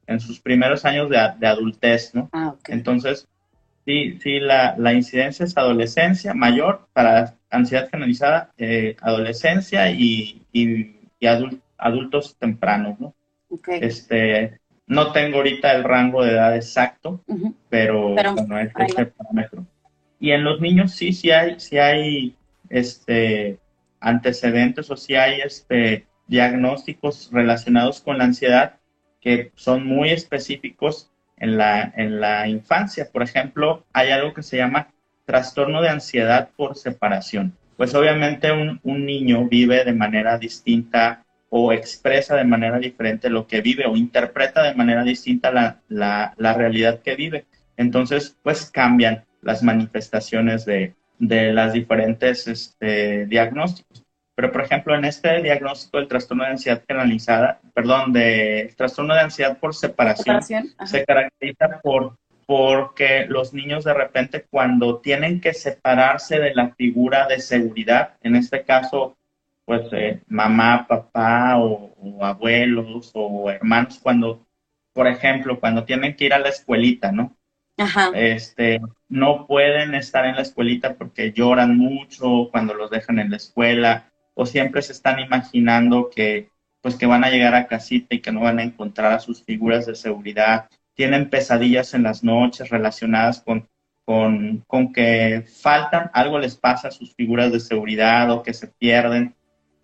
en sus primeros años de, adultez, ¿no? Ah, Entonces, sí, sí, la, la, incidencia es adolescencia mayor para ansiedad generalizada, eh, adolescencia y, y, adultos tempranos, ¿no? Este, no tengo ahorita el rango de edad exacto, pero, bueno, es este parámetro. Y en los niños sí, sí hay, sí hay este, antecedentes o sí hay este, diagnósticos relacionados con la ansiedad que son muy específicos en la, en la infancia. Por ejemplo, hay algo que se llama trastorno de ansiedad por separación. Pues obviamente un, un niño vive de manera distinta o expresa de manera diferente lo que vive o interpreta de manera distinta la, la, la realidad que vive. Entonces, pues cambian las manifestaciones de, de las diferentes este, diagnósticos. Pero, por ejemplo, en este diagnóstico del trastorno de ansiedad generalizada, perdón, de trastorno de ansiedad por separación, se caracteriza por porque los niños de repente cuando tienen que separarse de la figura de seguridad, en este caso pues eh, mamá, papá o, abuelos o hermanos cuando, por ejemplo, cuando tienen que ir a la escuelita, ¿no? Ajá. Este, no pueden estar en la escuelita porque lloran mucho cuando los dejan en la escuela o siempre se están imaginando que pues que van a llegar a casita y que no van a encontrar a sus figuras de seguridad. Tienen pesadillas en las noches relacionadas con, con, con que faltan, algo les pasa a sus figuras de seguridad o que se pierden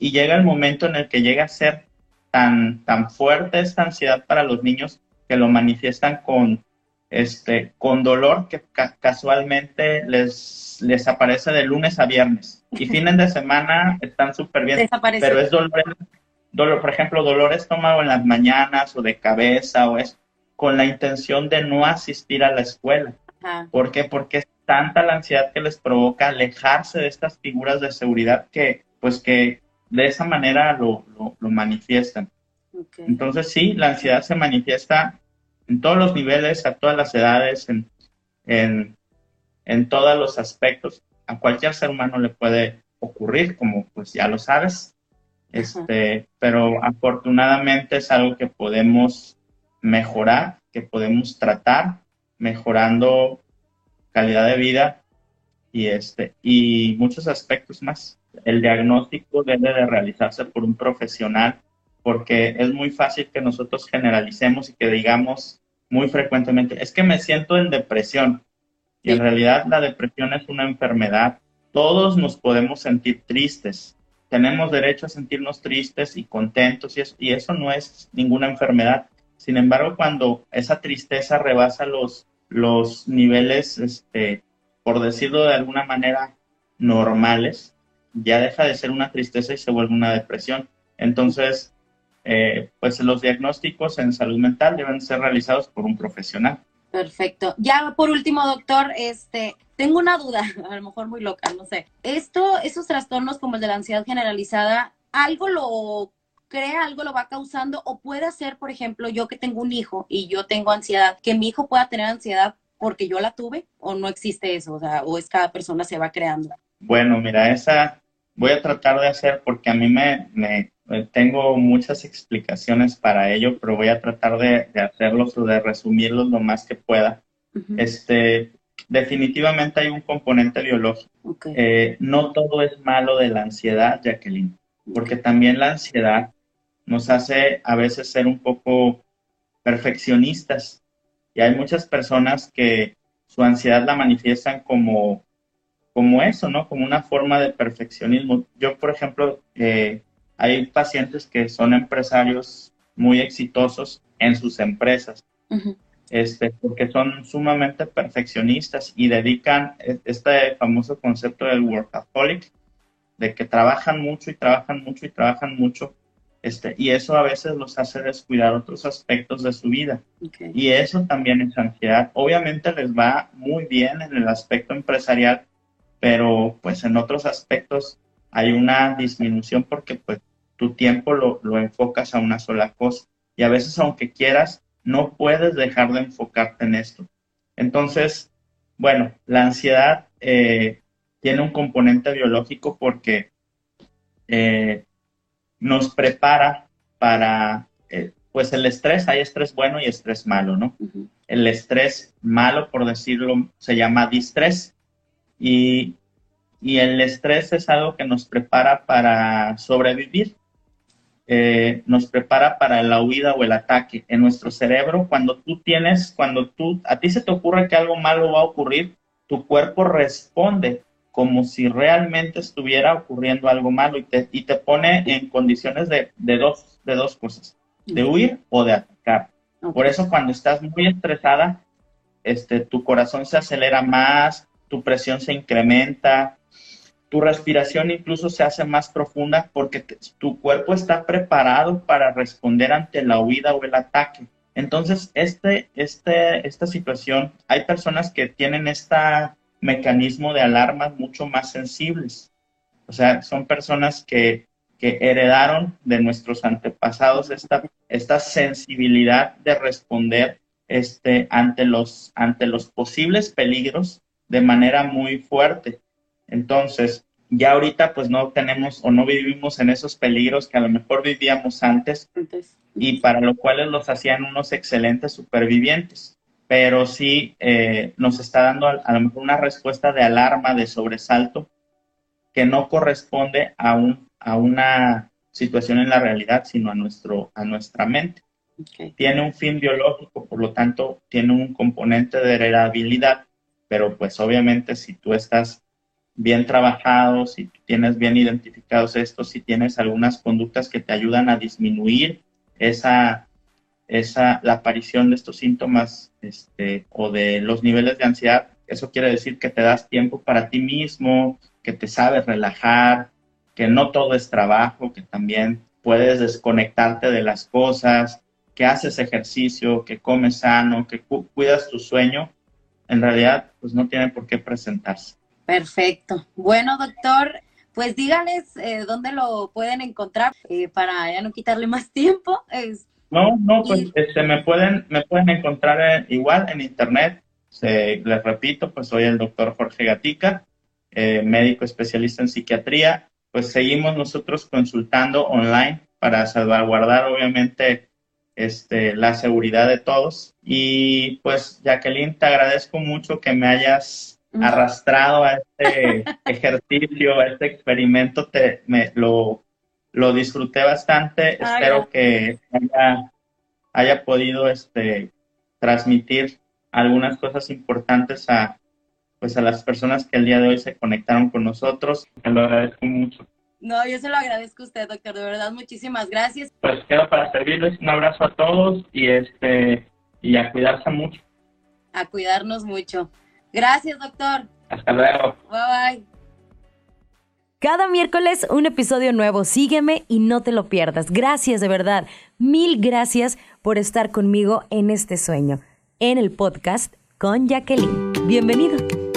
y llega el momento en el que llega a ser tan, tan fuerte esta ansiedad para los niños que lo manifiestan con, este, con dolor que casualmente les, les aparece de lunes a viernes. Y fines de semana están súper bien, pero es dolor, dolor, por ejemplo, dolor estómago en las mañanas o de cabeza o es con la intención de no asistir a la escuela. ¿Por qué? Porque es tanta la ansiedad que les provoca alejarse de estas figuras de seguridad que, pues que de esa manera lo, lo, manifiestan. Entonces sí, la ansiedad se manifiesta en todos los niveles, a todas las edades, en, en, en todos los aspectos. A cualquier ser humano le puede ocurrir, como pues ya lo sabes. Este, pero afortunadamente es algo que podemos mejorar, que podemos tratar, mejorando calidad de vida y este y muchos aspectos más el diagnóstico debe de realizarse por un profesional porque es muy fácil que nosotros generalicemos y que digamos muy frecuentemente, es que me siento en depresión. Y en realidad la depresión es una enfermedad. Todos nos podemos sentir tristes. Tenemos derecho a sentirnos tristes y contentos y eso, y eso no es ninguna enfermedad. Sin embargo, cuando esa tristeza rebasa los, los niveles, este, por decirlo de alguna manera, normales, ya deja de ser una tristeza y se vuelve una depresión. Entonces, eh, pues los diagnósticos en salud mental deben ser realizados por un profesional. Perfecto. Ya por último, doctor, este, tengo una duda, a lo mejor muy loca, no sé. Esto, esos trastornos como el de la ansiedad generalizada, algo lo crea, algo lo va causando o puede ser, por ejemplo, yo que tengo un hijo y yo tengo ansiedad, que mi hijo pueda tener ansiedad porque yo la tuve o no existe eso, o sea, o es cada persona se va creando. Bueno, mira, esa voy a tratar de hacer porque a mí me, me tengo muchas explicaciones para ello, pero voy a tratar de, de hacerlos o de resumirlos lo más que pueda. Este, definitivamente hay un componente biológico. Eh, no todo es malo de la ansiedad, Jacqueline, porque también la ansiedad nos hace a veces ser un poco perfeccionistas. Y hay muchas personas que su ansiedad la manifiestan como como eso, ¿no? Como una forma de perfeccionismo. Yo, por ejemplo, eh, hay pacientes que son empresarios muy exitosos en sus empresas este, porque son sumamente perfeccionistas y dedican e, este famoso concepto del workaholic, de que trabajan mucho y trabajan mucho y trabajan mucho, este, y eso a veces los hace descuidar otros aspectos de su vida. Y eso también es ansiedad. Obviamente les va muy bien en el aspecto empresarial, pero pues en otros aspectos hay una disminución porque pues tu tiempo lo, lo enfocas a una sola cosa. Y a veces aunque quieras, no puedes dejar de enfocarte en esto. Entonces, bueno, la ansiedad eh, tiene un componente biológico porque eh, nos prepara para, eh, pues el estrés, hay estrés bueno y estrés malo, ¿no? El estrés malo, por decirlo, se llama distrés y, y el estrés es algo que nos prepara para sobrevivir. Eh, nos prepara para la huida o el ataque. En nuestro cerebro, cuando tú tienes, cuando tú, a ti se te ocurre que algo malo va a ocurrir, tu cuerpo responde como si realmente estuviera ocurriendo algo malo y te, y te pone en condiciones de, de, dos, de dos cosas, de huir o de atacar. Por eso cuando estás muy estresada, este, tu corazón se acelera más, tu presión se incrementa, tu respiración incluso se hace más profunda porque tu cuerpo está preparado para responder ante la huida o el ataque. Entonces, este, este, esta situación, hay personas que tienen este mecanismo de alarma mucho más sensibles. O sea, son personas que, que heredaron de nuestros antepasados esta, esta sensibilidad de responder este, ante, los, ante los posibles peligros de manera muy fuerte. Entonces, ya ahorita pues no tenemos o no vivimos en esos peligros que a lo mejor vivíamos antes, y para lo cual los hacían unos excelentes supervivientes. Pero sí eh, nos está dando a, lo mejor una respuesta de alarma, de sobresalto, que no corresponde a, un, a una situación en la realidad, sino a, nuestro, a nuestra mente. Tiene un fin biológico, por lo tanto, tiene un componente de heredabilidad, pero pues obviamente si tú estás bien trabajados, si tienes bien identificados estos, si tienes algunas conductas que te ayudan a disminuir esa, esa, la aparición de estos síntomas este, o de los niveles de ansiedad, eso quiere decir que te das tiempo para ti mismo, que te sabes relajar, que no todo es trabajo, que también puedes desconectarte de las cosas, que haces ejercicio, que comes sano, que cuidas tu sueño, en realidad pues no tiene por qué presentarse. Perfecto. Bueno, doctor, pues díganles eh, dónde lo pueden encontrar eh, para ya no quitarle más tiempo. no, no, pues se este, me pueden me pueden encontrar eh, igual en internet. les repito, pues soy el doctor Jorge Gatica, médico especialista en psiquiatría. Pues seguimos nosotros consultando online para salvaguardar, obviamente, este, la seguridad de todos. Y pues, Jacqueline, te agradezco mucho que me hayas arrastrado a este ejercicio, a este experimento, te, me, lo, lo disfruté bastante. Espero que haya, haya, podido este, transmitir algunas cosas importantes a, pues, a las personas que el día de hoy se conectaron con nosotros. Te lo agradezco mucho. No, yo se lo agradezco a usted, doctor. De verdad, muchísimas gracias. Pues quedo para servirles. Un abrazo a todos y este y a cuidarse mucho. A cuidarnos mucho. Gracias, doctor. Hasta luego. Bye bye. Cada miércoles un episodio nuevo. Sígueme y no te lo pierdas. Gracias de verdad. Mil gracias por estar conmigo en este sueño, en el podcast con Jacqueline. Bienvenido.